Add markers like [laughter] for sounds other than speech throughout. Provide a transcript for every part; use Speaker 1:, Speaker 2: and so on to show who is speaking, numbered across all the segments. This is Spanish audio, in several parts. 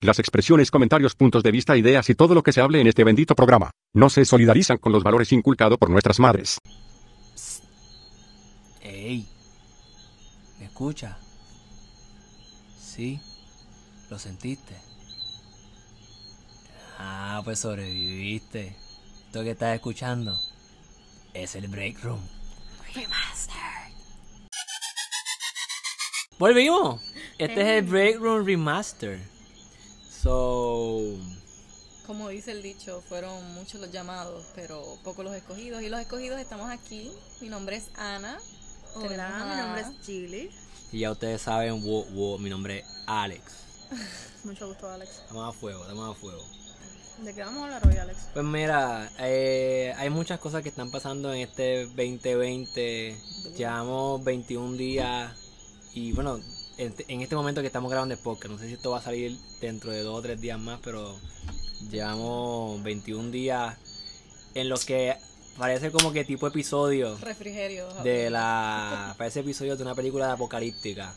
Speaker 1: Las expresiones, comentarios, puntos de vista, ideas y todo lo que se hable en este bendito programa no se solidarizan con los valores inculcados por nuestras madres.
Speaker 2: Ey, ¿me escucha? Sí, lo sentiste. Ah, pues sobreviviste. Esto que estás escuchando es el Break Room. Volvimos. Este es el Break Room Remaster. So,
Speaker 3: Como dice el dicho, fueron muchos los llamados, pero pocos los escogidos. Y los escogidos estamos aquí. Mi nombre es Ana.
Speaker 4: Hola, mi nombre es Chili.
Speaker 2: y ya ustedes saben, wo- wo, mi nombre es Alex. [laughs]
Speaker 4: Mucho gusto, Alex.
Speaker 2: Estamos a fuego, estamos a fuego.
Speaker 4: ¿De qué vamos a hablar hoy, Alex?
Speaker 2: Pues mira, eh, hay muchas cosas que están pasando en este 2020. Llevamos 21 días y bueno, en, este momento que estamos grabando el podcast, no sé si esto va a salir dentro de dos o tres días más, pero llevamos 21 días en los que parece como que tipo episodio
Speaker 3: Refrigerio.
Speaker 2: de la... Parece episodio de una película apocalíptica,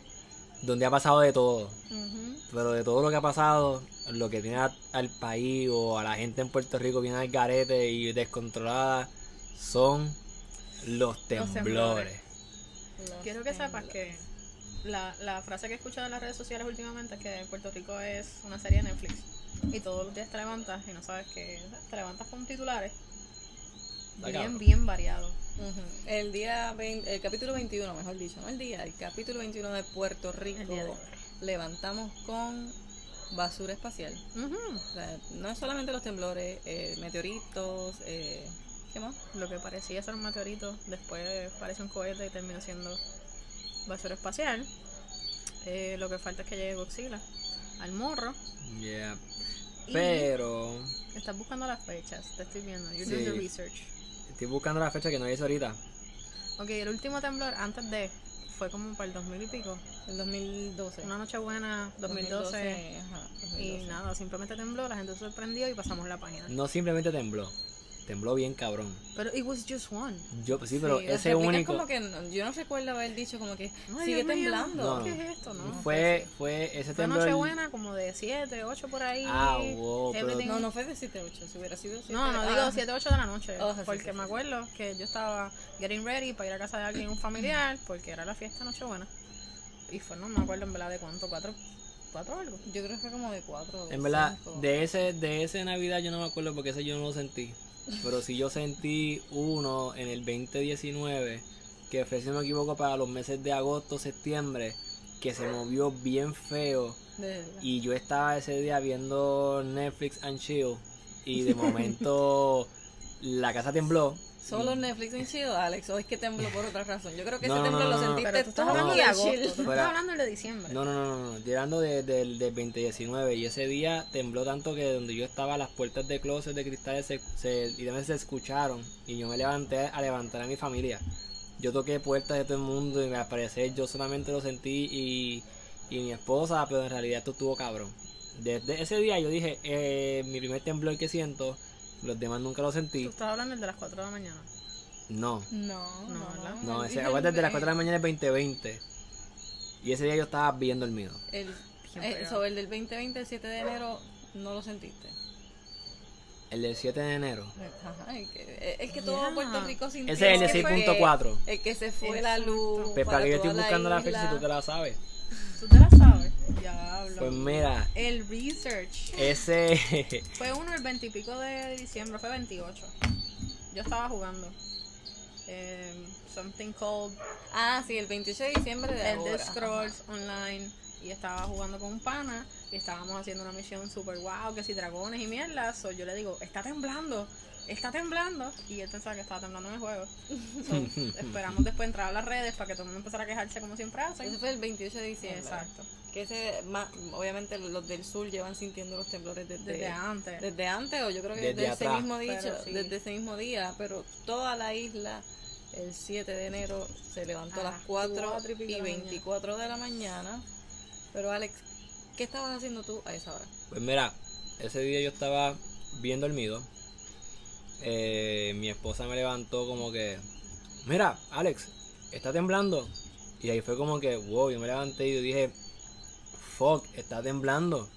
Speaker 2: donde ha pasado de todo.
Speaker 3: Ujú.
Speaker 2: Pero de todo lo que ha pasado, lo que tiene a- al país o a la gente en Puerto Rico bien al garete y descontrolada, son los temblores.
Speaker 4: temblores.
Speaker 3: Los
Speaker 4: Quiero que sepas que la, la frase que he escuchado en las redes sociales últimamente es que Puerto Rico es una serie de Netflix. Y todos los días te levantas y no sabes que te levantas con titulares bien, bien variados.
Speaker 3: Ujú. El día 20 el capítulo 21, mejor dicho, no el día, el capítulo 21 de Puerto Rico
Speaker 4: de
Speaker 3: levantamos con basura espacial. O sea, no es solamente los temblores, eh, meteoritos, eh, ¿qué más?
Speaker 4: Lo que parecía ser un meteorito, después parece un cohete y termina siendo basura espacial. Eh, lo que falta es que llegue Godzilla al morro.
Speaker 2: Yeah.
Speaker 4: Y
Speaker 2: Pero
Speaker 4: estás buscando las fechas, te estoy viendo. You're
Speaker 2: Sí.
Speaker 4: doing the research.
Speaker 2: estoy buscando la fecha que no hice ahorita.
Speaker 4: Ok, el último temblor antes de fue como para el 2000 y pico.
Speaker 3: El 2012.
Speaker 4: Una noche buena, 2012.
Speaker 3: ajá,
Speaker 4: Y
Speaker 3: 2012.
Speaker 4: nada, simplemente tembló, la gente se sorprendió y pasamos la página.
Speaker 2: No simplemente tembló, tembló bien cabrón.
Speaker 4: Pero it was just one.
Speaker 2: Yo, sí, pero
Speaker 3: Sí, las
Speaker 2: ese único
Speaker 3: como que no- yo no recuerdo haber dicho como que
Speaker 4: Ay,
Speaker 3: sigue
Speaker 4: Dios
Speaker 3: temblando.
Speaker 2: No, no.
Speaker 4: ¿Qué es esto? No,
Speaker 2: fue, fue ese
Speaker 4: Fue
Speaker 2: temblor.
Speaker 4: noche buena como de 7, 8 por ahí.
Speaker 2: Ah, wow, pero-
Speaker 3: No, no fue de 7-8, si hubiera sido 7
Speaker 4: No, no digo 7, 8 de la noche.
Speaker 3: Oh, sí,
Speaker 4: porque
Speaker 3: sí, sí,
Speaker 4: me
Speaker 3: sí.
Speaker 4: acuerdo que yo estaba getting ready para ir a casa de alguien, un familiar, porque era la fiesta Nochebuena. Y fue, no me acuerdo en verdad de cuánto, 4, 4 algo.
Speaker 3: Yo creo que fue como de 4.
Speaker 2: En verdad, de ese, de ese Navidad yo no me acuerdo porque ese yo no lo sentí. Pero sí yo sentí uno en el 2019, que fue, si no me equivoco, para los meses de agosto, septiembre, que se movió bien feo. Y yo estaba ese día viendo Netflix and Chill. Y de momento [laughs] la casa tembló.
Speaker 3: Solo Netflix en chill, Alex, o es que tembló por otra razón. Yo creo que
Speaker 2: No,
Speaker 3: ese
Speaker 2: no,
Speaker 3: temblor
Speaker 2: no,
Speaker 3: lo sentiste
Speaker 4: Pero tú estás
Speaker 3: todo
Speaker 4: hablando de agosto,
Speaker 3: chill.
Speaker 4: tú estás hablando del de diciembre.
Speaker 2: No, no, no, no, no. Tirando de- del del 2019. Y ese día tembló tanto que donde yo estaba, las puertas de closet de cristales se, se, literalmente se escucharon. Y yo me levanté a levantar a mi familia. Yo toqué puertas de todo el mundo y al parecer yo solamente lo sentí y, y mi esposa, pero en realidad esto estuvo cabrón. Desde ese día yo dije, eh, mi primer temblor que siento, los demás nunca lo sentí.
Speaker 4: Tú estás hablando del de las 4 de la mañana.
Speaker 2: No,
Speaker 3: No,
Speaker 4: No,
Speaker 3: no,
Speaker 2: no,
Speaker 3: el-
Speaker 2: ese,
Speaker 3: el-
Speaker 2: acuérdate de las 4 de la mañana del 2020. Y ese día yo estaba bien dormido.
Speaker 3: El, eh,
Speaker 4: pegado.
Speaker 3: sobre el del 2020, el 7 de enero, no lo sentiste.
Speaker 2: El del 7 de enero.
Speaker 3: Ajá, el que, el que todo. Puerto Rico sintió.
Speaker 2: Ese es el de
Speaker 3: que fue
Speaker 2: 6.4.
Speaker 3: El que se fue la
Speaker 4: Exacto.
Speaker 3: luz.
Speaker 2: Pues para que yo estoy buscando la fecha si tú te la sabes.
Speaker 4: ¿Tú te la sabes? Diablo.
Speaker 2: Pues mira,
Speaker 4: El research.
Speaker 2: ese. [laughs]
Speaker 4: Fue uno el 20 y pico de diciembre, fue 28. Yo estaba jugando. eh, something called
Speaker 3: Ah, sí, el 28 de diciembre de
Speaker 4: el Scrolls Online. Y estaba jugando con un pana. Y estábamos haciendo una misión super wow, que si dragones y mierdas. So, yo le digo, está temblando. Está temblando. Y él pensaba que estaba temblando en el juego. [laughs] So, esperamos después entrar a las redes para que todo el mundo empezara a quejarse como siempre
Speaker 3: Ese
Speaker 4: hacen.
Speaker 3: fue el 28 de diciembre.
Speaker 4: Exacto.
Speaker 3: Que ese, ma- obviamente los del sur llevan sintiendo los temblores desde,
Speaker 4: Desde antes.
Speaker 3: desde antes, o yo creo que
Speaker 2: Desde
Speaker 3: desde, ese
Speaker 2: atrás.
Speaker 3: mismo dicho,
Speaker 4: sí.
Speaker 3: desde ese mismo día, pero toda la isla el 7 de enero se levantó a
Speaker 4: A
Speaker 3: las
Speaker 4: las
Speaker 3: 4
Speaker 4: cuatro y pico
Speaker 3: y
Speaker 4: de la
Speaker 3: 24 de la mañana. Pero Alex, ¿qué estabas haciendo tú a esa hora?
Speaker 2: Pues mira, ese día yo estaba bien dormido. Eh, mi esposa me levantó como que, mira, Alex, está temblando. Y ahí fue como que, wow, yo me levanté y yo dije, fuck, está temblando.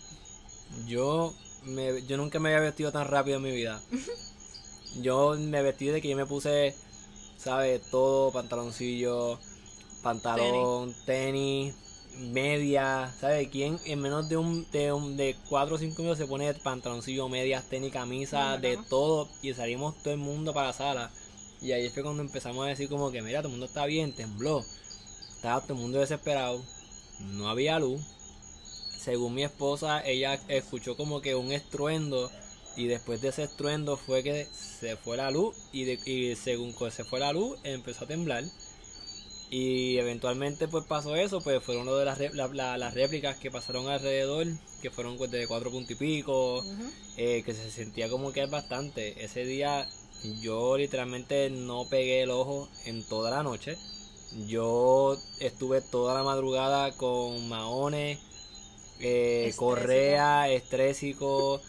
Speaker 2: Yo, me, yo nunca me había vestido tan rápido en mi vida. [laughs] Yo me vestí de que yo me puse, ¿sabes? Todo, pantaloncillo, pantalón, tenis, media, ¿sabes? ¿Quién en menos de un de, un, de 4 o 5 minutos se pone pantaloncillo, medias, tenis, camisa,
Speaker 4: No,
Speaker 2: de
Speaker 4: no.
Speaker 2: todo y salimos todo el mundo para la sala? Y ahí fue cuando empezamos a decir como que, mira, todo el mundo está bien, tembló. Estaba todo el mundo desesperado, no había luz. Según mi esposa, ella escuchó como que un estruendo y después de ese estruendo fue que se fue la luz y, de- y según se fue la luz empezó a temblar. Y eventualmente pues pasó eso, pues fueron lo de las, re- la- la- las réplicas que pasaron alrededor, que fueron pues, de cuatro puntos y pico, eh, que se sentía como que es bastante. Ese día yo literalmente no pegué el ojo en toda la noche. Yo estuve toda la madrugada con maones, eh,
Speaker 3: Estrésico.
Speaker 2: correa, estrésico.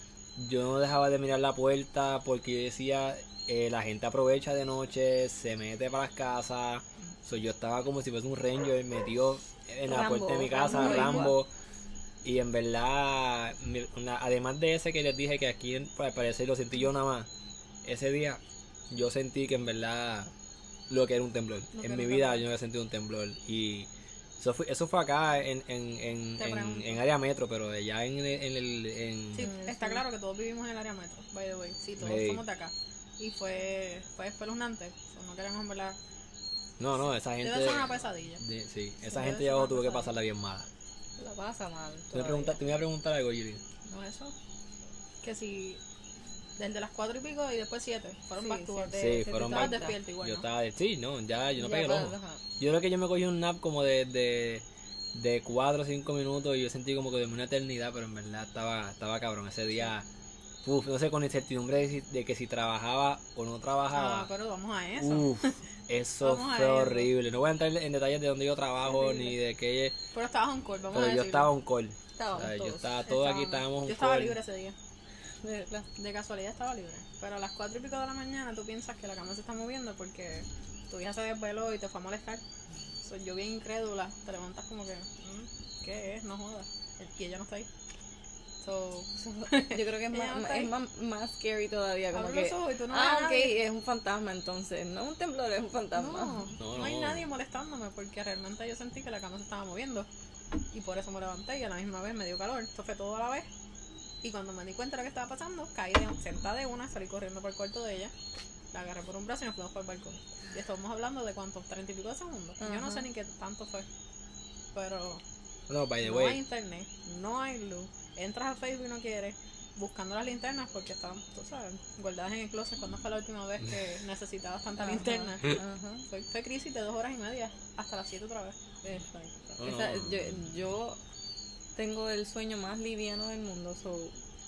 Speaker 2: Yo no dejaba de mirar la puerta porque yo decía, eh, la gente aprovecha de noche, se mete para las casas. So, yo estaba como si fuese un ranger metido en la
Speaker 3: Rambo,
Speaker 2: puerta de mi casa,
Speaker 3: Rambo.
Speaker 2: Y en verdad, una- además de ese que les dije que aquí en- al parecer lo sentí yo nada más, ese día yo sentí que en verdad lo que era un temblor. En mi vida yo no había sentido un temblor. Y eso fue, eso fue acá en, en, en,
Speaker 4: Te
Speaker 2: en, en área metro, pero allá en, el- en el... En,
Speaker 4: Sí,
Speaker 3: Mm,
Speaker 4: está claro que todos vivimos en el área metro, by the way. Sí, todos
Speaker 2: Ey.
Speaker 4: somos de acá. Y fue, fue espeluznante. So, no queremos en verdad.
Speaker 2: No, no, esa gente...
Speaker 4: Debe ser una pesadilla.
Speaker 2: de- sí, esa
Speaker 4: debe
Speaker 2: gente ya tuvo que pasarla bien mala.
Speaker 3: La pasa mal.
Speaker 2: Tú me,
Speaker 3: todavía.
Speaker 2: pregunta- tú me ibas a preguntar algo, Yuri.
Speaker 4: ¿No es eso? Que si. Desde las cuatro y pico y después siete. Fueron
Speaker 3: Sí,
Speaker 4: back to back.
Speaker 3: sí,
Speaker 2: Sí,
Speaker 3: te-
Speaker 2: fueron back-
Speaker 4: despierto igual.
Speaker 2: Yo
Speaker 4: ¿no?
Speaker 2: estaba... Sí, no, ya yo no
Speaker 3: Ya,
Speaker 2: pegué el ojo. Yo creo que yo me cogí un nap como de, de, de 4 o 5 minutos y yo sentí como que de una eternidad, pero en verdad estaba, estaba cabrón. Ese día, uf, no sé, con incertidumbre de, si- de que si trabajaba o no
Speaker 4: Ah,
Speaker 2: trabajaba.
Speaker 4: pero vamos a eso.
Speaker 2: Uf, eso fue
Speaker 4: eso.
Speaker 2: horrible. No voy a entrar en detalles de dónde yo trabajo ni de qué,
Speaker 4: Pero estabas on call, vamos a
Speaker 2: pero yo
Speaker 4: decirlo.
Speaker 2: estaba un call.
Speaker 3: Estábamos
Speaker 2: ¿sabes? Yo
Speaker 3: todos.
Speaker 2: estaba, todos aquí estábamos un
Speaker 4: Yo estaba
Speaker 2: call.
Speaker 4: libre ese día.
Speaker 3: De.
Speaker 4: De casualidad estaba libre. Pero a las cuatro y pico de la mañana tú piensas que la cama se está moviendo porque tu hija se desveló y te fue a molestar. So, yo bien incrédula, te levantas como que, "Mm, ¿qué es? No jodas. Y ella no está ahí. So, [laughs]
Speaker 3: Yo creo que es,
Speaker 4: no
Speaker 3: más, es más, más scary todavía. Como
Speaker 4: Abre
Speaker 3: que,
Speaker 4: los ojos y tú no
Speaker 3: ah, ok,
Speaker 4: nadie.
Speaker 3: es un fantasma entonces. No un temblor, es un fantasma.
Speaker 4: no, [laughs]
Speaker 2: No,
Speaker 4: no, hay
Speaker 2: no.
Speaker 4: nadie molestándome porque realmente yo sentí que la cama se estaba moviendo. Y por eso me levanté y a la misma vez me dio calor. Esto fue todo a la vez. Y cuando me di cuenta de lo que estaba pasando, caí de, sentada de una, salí corriendo por el cuarto de ella, la agarré por un brazo y nos fuimos por el balcón. Y estamos hablando de cuántos, treinta y pico de segundos. Yo no sé ni qué tanto fue. Pero
Speaker 2: No, by the
Speaker 4: no hay internet, no hay luz. Entras a Facebook y no quieres, buscando las linternas porque estaban, tú sabes, guardadas en el closet. ¿Cuándo fue la última vez que [laughs] necesitabas tanta
Speaker 3: Ajá,
Speaker 4: linterna?
Speaker 3: ajá.
Speaker 4: Fue, fue crisis de dos horas y media, hasta las siete otra vez.
Speaker 3: Exacto.
Speaker 2: No,
Speaker 3: Esa-
Speaker 2: no.
Speaker 3: yo, yo tengo el sueño más liviano del mundo. so,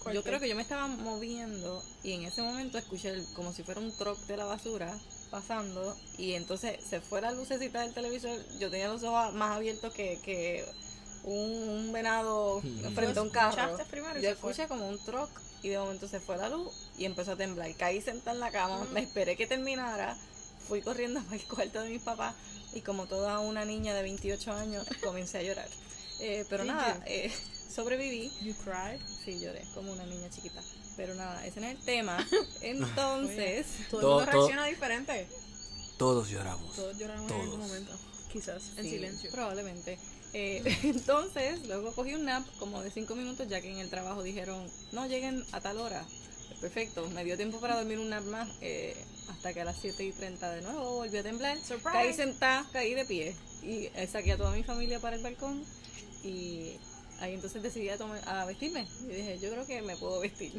Speaker 4: ¿Cuál
Speaker 3: yo creo que yo me estaba moviendo y en ese momento escuché el- como si fuera un truck de la basura pasando y entonces se fue la lucecita del televisor. Yo tenía los ojos más abiertos que, que un, un venado frente a un carro.
Speaker 4: primero y
Speaker 3: Yo escuché como un truck y de momento se fue la luz y empezó a temblar. Caí sentada en la cama,
Speaker 4: Mm.
Speaker 3: me esperé que terminara, fui corriendo [laughs] para el cuarto de mis papás y como toda una niña de 28 años comencé a llorar. Eh, pero
Speaker 4: Did
Speaker 3: nada, eh, [laughs] sobreviví.
Speaker 4: You cried.
Speaker 3: Sí, lloré como una niña chiquita. Pero nada, ese no es el tema. [laughs] Entonces,
Speaker 4: Todo,
Speaker 2: Todo-
Speaker 4: el mundo
Speaker 2: todo-
Speaker 4: reacciona diferente.
Speaker 2: todos lloramos.
Speaker 4: Todos lloramos en algún
Speaker 2: Todos.
Speaker 4: momento. Quizás, en
Speaker 3: sí,
Speaker 4: silencio.
Speaker 3: Probablemente. Eh, [laughs] entonces, luego cogí un nap como de 5 minutos, ya que en el trabajo dijeron, no lleguen a tal hora. Perfecto, me dio tiempo para dormir un nap más, eh, hasta que a las 7 y 30 de nuevo volví a temblar.
Speaker 4: Surprise.
Speaker 3: Caí sentada, caí de pie y eh, saqué a toda mi familia para el balcón y ahí entonces decidí a, tomar- a vestirme. Y dije, yo creo que me puedo vestir.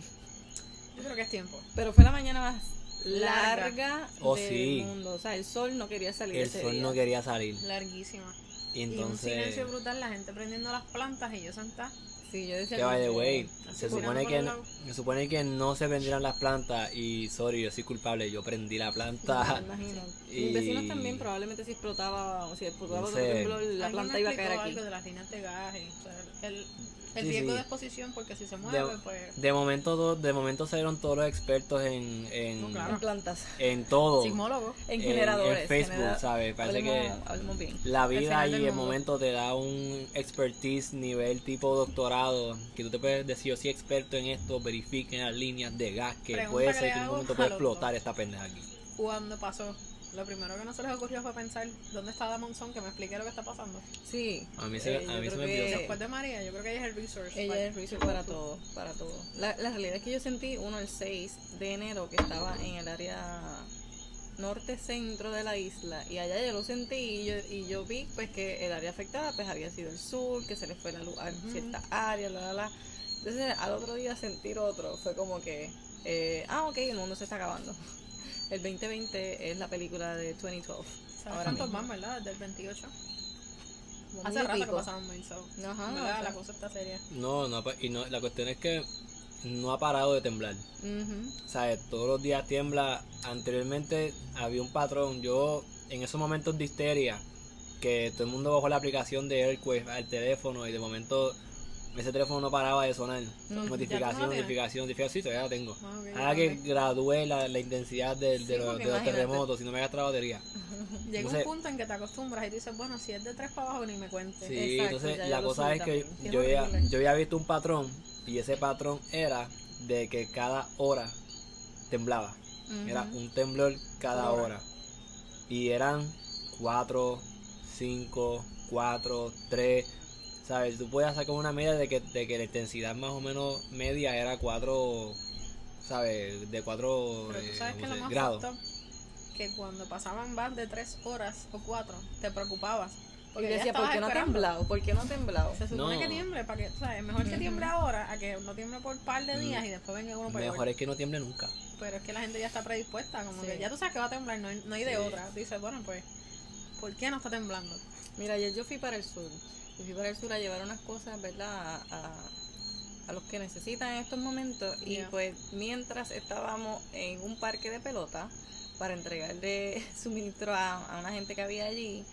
Speaker 4: Yo creo que es tiempo.
Speaker 3: Pero fue la mañana más
Speaker 4: Larga.
Speaker 3: larga
Speaker 2: Oh,
Speaker 3: del
Speaker 2: sí.
Speaker 3: mundo. O sea, el sol no quería salir
Speaker 2: El
Speaker 3: ese
Speaker 2: sol
Speaker 3: día.
Speaker 2: no quería salir.
Speaker 4: Larguísima.
Speaker 2: Y
Speaker 4: Y un
Speaker 2: entonces...
Speaker 4: silencio brutal, la gente prendiendo las plantas y yo sentada.
Speaker 3: Sí, yo decía
Speaker 2: Que by the way, se supone
Speaker 4: por
Speaker 2: que, no, se supone que no se prendieran las plantas y sorry, yo soy culpable, yo prendí la [laughs]
Speaker 3: Me
Speaker 2: planta.
Speaker 3: imagino.
Speaker 2: Y- [laughs]
Speaker 3: Mis vecinos también probablemente si explotaba, o si explotaba
Speaker 2: No sé.
Speaker 3: temblor, la planta iba a caer aquí.
Speaker 4: algo de las líneas de gas. y, o sea, el, El
Speaker 2: Sí,
Speaker 4: riesgo
Speaker 2: sí.
Speaker 4: de exposición, porque si se mueve, pues.
Speaker 2: De momento, to- de momento salieron todos los expertos en, en,
Speaker 4: No, claro.
Speaker 3: En plantas.
Speaker 2: en todo.
Speaker 4: Sismólogo.
Speaker 3: En
Speaker 2: En-
Speaker 3: generadores.
Speaker 2: en Facebook,
Speaker 3: genera-
Speaker 2: ¿sabes? Parece que-
Speaker 3: hablemos- bien.
Speaker 2: La vida y el momento te da un expertise nivel tipo doctorado, que tú te puedes decir, yo soy experto en esto, verifiquen las líneas de gas, que
Speaker 4: Pregunta
Speaker 2: puede
Speaker 4: que
Speaker 2: ser que en un momento
Speaker 4: a
Speaker 2: puede
Speaker 4: los
Speaker 2: explotar
Speaker 4: dos.
Speaker 2: esta pendeja aquí.
Speaker 4: Cuando pasó, lo primero que no se les ocurrió fue pensar dónde está Damonzón, que me explique lo que está pasando.
Speaker 3: Sí.
Speaker 2: A mí se-
Speaker 3: eh,
Speaker 2: a mí se me
Speaker 3: que
Speaker 2: olvidó.
Speaker 4: Después de María, yo creo que ella es el resource.
Speaker 3: Ella
Speaker 4: para-
Speaker 3: es research para todo, para todo. La, la realidad es que yo sentí uno el 6 de enero que estaba en el área norte centro de la isla y allá yo lo sentí y yo, y yo vi pues que el área afectada pues había sido el sur, que se le fue la luz a cierta área, la la la. Entonces al otro día sentir otro fue como que, eh, ah ok, el mundo se está acabando. El 2020 es la película de 2012.
Speaker 4: ¿Sabes
Speaker 3: ahora
Speaker 4: cuántos van, verdad? Desde el 28.
Speaker 3: Como
Speaker 4: Hace rato que pasaron mil, so.
Speaker 3: Ajá, o sea.
Speaker 4: La cosa está seria.
Speaker 2: No, no, y no, la cuestión es que no ha parado de temblar.
Speaker 3: Ujú.
Speaker 2: ¿Sabes? Todos los días tiembla. Anteriormente había un patrón. Yo, en esos momentos de histeria, que todo el mundo bajó la aplicación de Earthquake al teléfono y de momento ese teléfono no paraba de sonar.
Speaker 3: Mm.
Speaker 4: ¿Ya tú no
Speaker 2: Notificación, notificación, notificación. Sí, todavía la tengo.
Speaker 4: Ah,
Speaker 2: Ahora que gradúe la, la intensidad de,
Speaker 3: Sí,
Speaker 2: los, de terremotos, si no me gasta la batería. [laughs]
Speaker 4: Llega
Speaker 2: Entonces-
Speaker 4: un punto en que te acostumbras y tú dices, bueno, si es de tres para abajo, ni me cuente.
Speaker 2: Sí,
Speaker 3: Exacto,
Speaker 2: entonces la cosa es que yo había, yo había visto un patrón y ese patrón era de que cada hora temblaba. Era un temblor cada
Speaker 4: Hora.
Speaker 2: hora. Y eran 4, 5, 4, 3. ¿Sabes? Tú puedes sacar una media de que, de que la intensidad más o menos media era 4, ¿sabes? De 4
Speaker 4: Pero tú sabes que lo más
Speaker 2: grados.
Speaker 4: que cuando pasaban más de tres horas o cuatro, te preocupabas.
Speaker 3: Porque decía, ¿por qué no ha
Speaker 4: esperando.
Speaker 3: temblado? ¿Por qué no ha temblado?
Speaker 4: Se supone
Speaker 2: No.
Speaker 4: que tiemble para que, ¿sabes? Mejor que tiemble ahora a que no tiemble por un par de días y después venga uno peor.
Speaker 2: Mejor es que no tiemble nunca.
Speaker 4: Pero es que la gente ya está predispuesta, como
Speaker 3: Sí.
Speaker 4: que ya tú sabes que va a temblar, no hay, no hay de
Speaker 2: Sí.
Speaker 4: otra. Dices, bueno, pues, ¿por qué no está temblando?
Speaker 3: Mira, ayer yo fui para el sur. Fui para el sur a llevar unas cosas, ¿verdad? A, a- a los que necesitan en estos momentos. Y pues mientras estábamos en un parque de pelota para entregarle [laughs] suministro a, a una gente que había allí,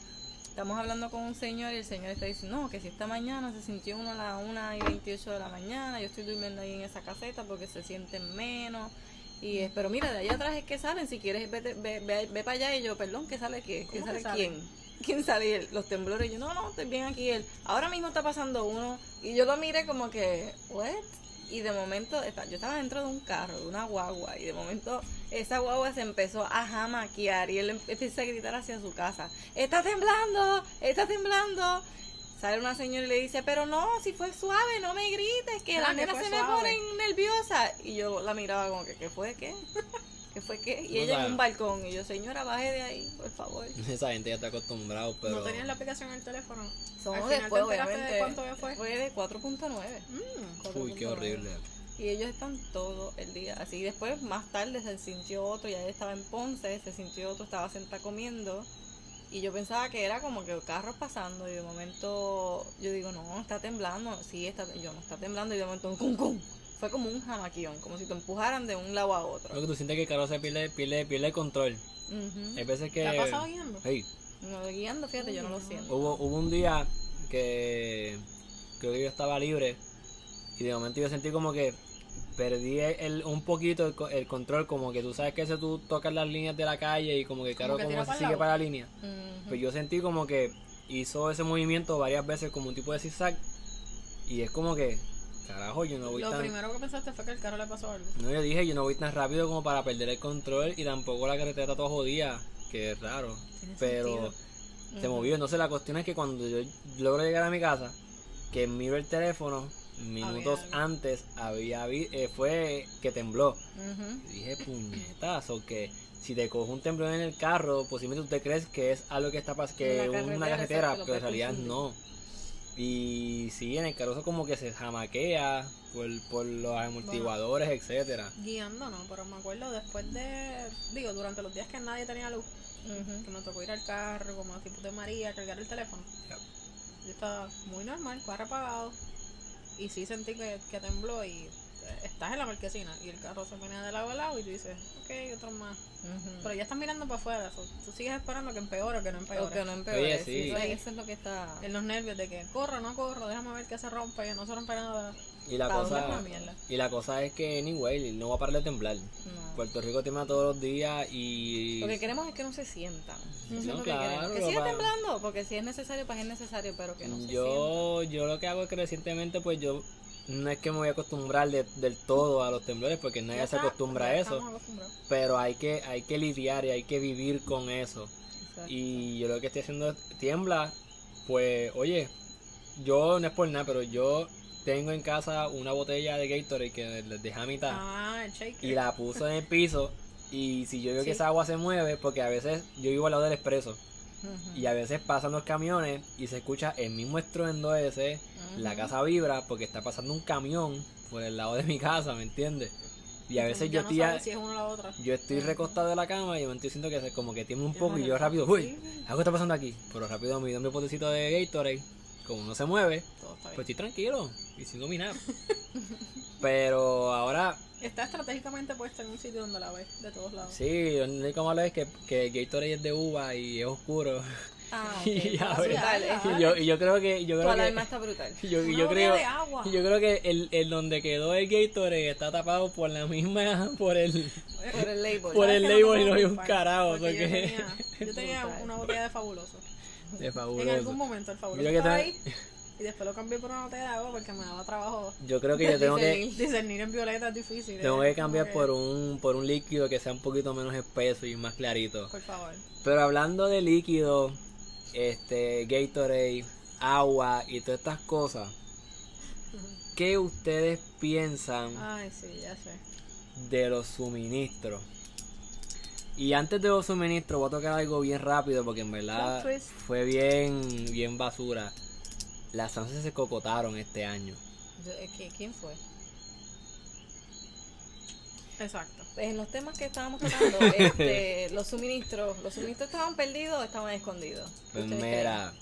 Speaker 3: estamos hablando con un señor y el señor está diciendo, no, que si esta mañana se sintió uno a las 1 y 28 de la mañana, yo estoy durmiendo ahí en esa caseta porque se sienten menos. Y es, pero mira, de allá atrás es que salen, si quieres vete- ve, ve, ve para allá y yo, perdón, ¿qué sale qué? ¿Qué
Speaker 4: ¿Cómo
Speaker 3: sale
Speaker 4: que salen?
Speaker 3: quién? ¿Quién él, los temblores. Yo, no, no, estoy bien aquí. Él, ahora mismo está pasando uno. Y yo lo miré como que, ¿what? Y de momento, yo estaba dentro de un carro, de una guagua. Y de momento, esa guagua se empezó a jamaquear. Y él em- empieza a gritar hacia su casa: ¡Está temblando! ¡Está temblando! Sale una señora y le dice, pero no, si fue suave, no me grites, que
Speaker 4: Ah,
Speaker 3: la
Speaker 4: que
Speaker 3: nena
Speaker 4: fue
Speaker 3: se me
Speaker 4: suave.
Speaker 3: pone nerviosa. Y yo la miraba como que, ¿qué fue qué? [laughs] ¿Qué fue qué? Y
Speaker 2: No
Speaker 3: ella
Speaker 2: sabe.
Speaker 3: en un balcón. Y yo, señora, baje de ahí, por favor. [laughs]
Speaker 2: Esa gente ya está acostumbrada, pero...
Speaker 4: ¿No tenías la aplicación en el teléfono?
Speaker 3: Somos después,
Speaker 4: te enteraste
Speaker 3: obviamente.
Speaker 4: de cuánto fue.
Speaker 3: Fue de 4.9.
Speaker 4: Mm.
Speaker 2: Uy, qué
Speaker 3: 4.9.
Speaker 2: horrible.
Speaker 3: Y ellos están todo el día así. Después, más tarde, se sintió otro. Ya estaba en Ponce, se sintió otro, estaba sentada comiendo. Y yo pensaba que era como que carros pasando. Y de momento, yo digo, no, está temblando. Sí, está. Yo no está temblando. Y de momento, cum, cum. Fue como un jamaquión, como si te empujaran de un lado a otro.
Speaker 2: Lo que tú sientes que el carro se pierde, pierde, pierde el control.
Speaker 3: Ujú.
Speaker 2: Hay veces que...
Speaker 4: ¿Te ha pasado guiando?
Speaker 2: Hey,
Speaker 3: No, guiando, fíjate, yo no lo siento.
Speaker 2: hubo, hubo un día que creo que yo estaba libre y de momento yo sentí como que perdí el, un poquito el, el control, como que tú sabes que si tú tocas las líneas de la calle y como que el
Speaker 4: Como que
Speaker 2: como, se sigue para la línea.
Speaker 3: Ujú.
Speaker 2: Pues yo sentí como que hizo ese movimiento varias veces como un tipo de zigzag y es como que, carajo, yo no voy
Speaker 4: Lo
Speaker 2: tan...
Speaker 4: primero que pensaste fue que el carro le pasó algo.
Speaker 2: No, yo dije, yo no voy tan rápido como para perder el control y tampoco la carretera toda jodida, que es raro.
Speaker 4: Tiene
Speaker 2: Pero
Speaker 4: sentido.
Speaker 2: se movió. Entonces la cuestión es que cuando yo logro llegar a mi casa, que miro el teléfono, minutos antes había eh, fue que tembló.
Speaker 3: Ujú.
Speaker 2: Y dije, puñetas, o que si te coge un temblor en el carro, posiblemente tú te crees que es algo que está pasando, que
Speaker 3: Una
Speaker 2: es una
Speaker 3: carretera,
Speaker 2: pero en realidad no. Y sí, en el carro eso como que se jamaquea por, por los amortiguadores, etcétera.
Speaker 4: Guiando no, pero me acuerdo después de, digo, durante los días que nadie tenía luz, que me tocó ir al carro, como tipo de María, cargar el teléfono.
Speaker 2: Yep.
Speaker 4: Yo estaba muy normal, carro apagado. Y sí sentí que, que tembló y estás en la marquesina y el carro se pone de lado a lado y tú dices, ok, otro más. Pero ya están mirando para afuera, so, tú sigues esperando que empeore o que no
Speaker 3: O
Speaker 4: empeore.
Speaker 3: que no empeore,
Speaker 2: Oye,
Speaker 3: sí,
Speaker 2: sí.
Speaker 3: eso, eso es lo que está...
Speaker 4: En los nervios de que corro, no corro, déjame ver que se rompe, no se rompe nada.
Speaker 2: Y la cosa, y la cosa es que anyway, no va a parar de temblar.
Speaker 3: No.
Speaker 2: Puerto Rico tiembla todos los días y
Speaker 3: Lo que queremos es que no se sientan. Eso es
Speaker 2: No,
Speaker 3: lo
Speaker 2: claro,
Speaker 3: que. Que siga temblando, porque si es necesario, pues es necesario, pero que no se
Speaker 2: yo, yo lo que hago es que recientemente pues yo no es que me voy a acostumbrar de- del todo a los temblores porque nadie se acostumbra a eso, pero hay que, hay que lidiar y hay que vivir con eso. Y yo lo que estoy haciendo es tiembla, pues oye, yo no es por nada, pero yo tengo en casa una botella de Gatorade que les dejé a mitad
Speaker 4: Ah,
Speaker 2: y la puso en el piso y si yo veo que esa agua se mueve, porque a veces yo vivo al lado del expreso y a veces pasan los camiones y se escucha el mismo estruendo ese, la casa vibra porque está pasando un camión por el lado de mi casa, ¿me entiendes? Y a veces yo
Speaker 4: no
Speaker 2: estoy, a-
Speaker 4: si es una o la otra.
Speaker 2: yo estoy recostado de la cama y me estoy diciendo que como que tiembla un poco y yo rápido, uy, algo está pasando aquí, pero rápido me doy mi potecito de Gatorade, como no se mueve, pues estoy tranquilo y sigo mi nap. [laughs] Pero ahora
Speaker 4: Está estratégicamente puesta en un sitio donde la ves de todos lados.
Speaker 2: Sí, lo único malo es que, que Gatorade es de uva y es oscuro.
Speaker 3: Ah, [laughs] ok.
Speaker 2: Y ya ves.
Speaker 3: brutal, ¿eh?
Speaker 2: Y yo, y yo creo que yo
Speaker 3: Tu
Speaker 2: creo
Speaker 3: alarma
Speaker 2: que
Speaker 3: está brutal. [laughs]
Speaker 2: yo,
Speaker 4: Una
Speaker 2: yo creo
Speaker 4: de agua.
Speaker 2: yo creo que el, el donde quedó el Gatorade está tapado por la misma por el
Speaker 3: Por el label.
Speaker 2: por
Speaker 4: ¿Sabes
Speaker 2: el
Speaker 4: que
Speaker 2: label
Speaker 4: puedo
Speaker 2: y no hay un carajo,
Speaker 4: Porque
Speaker 2: porque-
Speaker 4: Yo [laughs] tenía, yo tenía una botella de fabuloso.
Speaker 2: de
Speaker 4: En
Speaker 2: fabuloso.
Speaker 4: algún momento el fabuloso
Speaker 2: que
Speaker 4: estaba ahí y después lo cambié por una botella de agua porque me daba trabajo.
Speaker 2: Yo creo que yo tengo que
Speaker 3: Discernir.
Speaker 4: Discernir en violeta es difícil.
Speaker 2: tengo
Speaker 4: ¿eh?
Speaker 2: que cambiar
Speaker 4: Como
Speaker 2: por un por un líquido que sea un poquito menos espeso y más clarito.
Speaker 4: Por favor.
Speaker 2: Pero hablando de líquido, este Gatorade, agua y todas estas cosas, ¿qué ustedes piensan
Speaker 4: Ay, sí, ya sé.
Speaker 2: de los suministros? Y antes de los suministros voy a tocar algo bien rápido porque en verdad fue bien bien basura. Las Sanses se cocotaron este año.
Speaker 3: Yo- eh, ¿qui- ¿Quién fue?
Speaker 4: Exacto.
Speaker 3: En los temas que estábamos tocando, [laughs] este, los suministros, ¿los suministros estaban perdidos o estaban escondidos?
Speaker 2: Pues
Speaker 3: ¿Ustedes
Speaker 2: mira,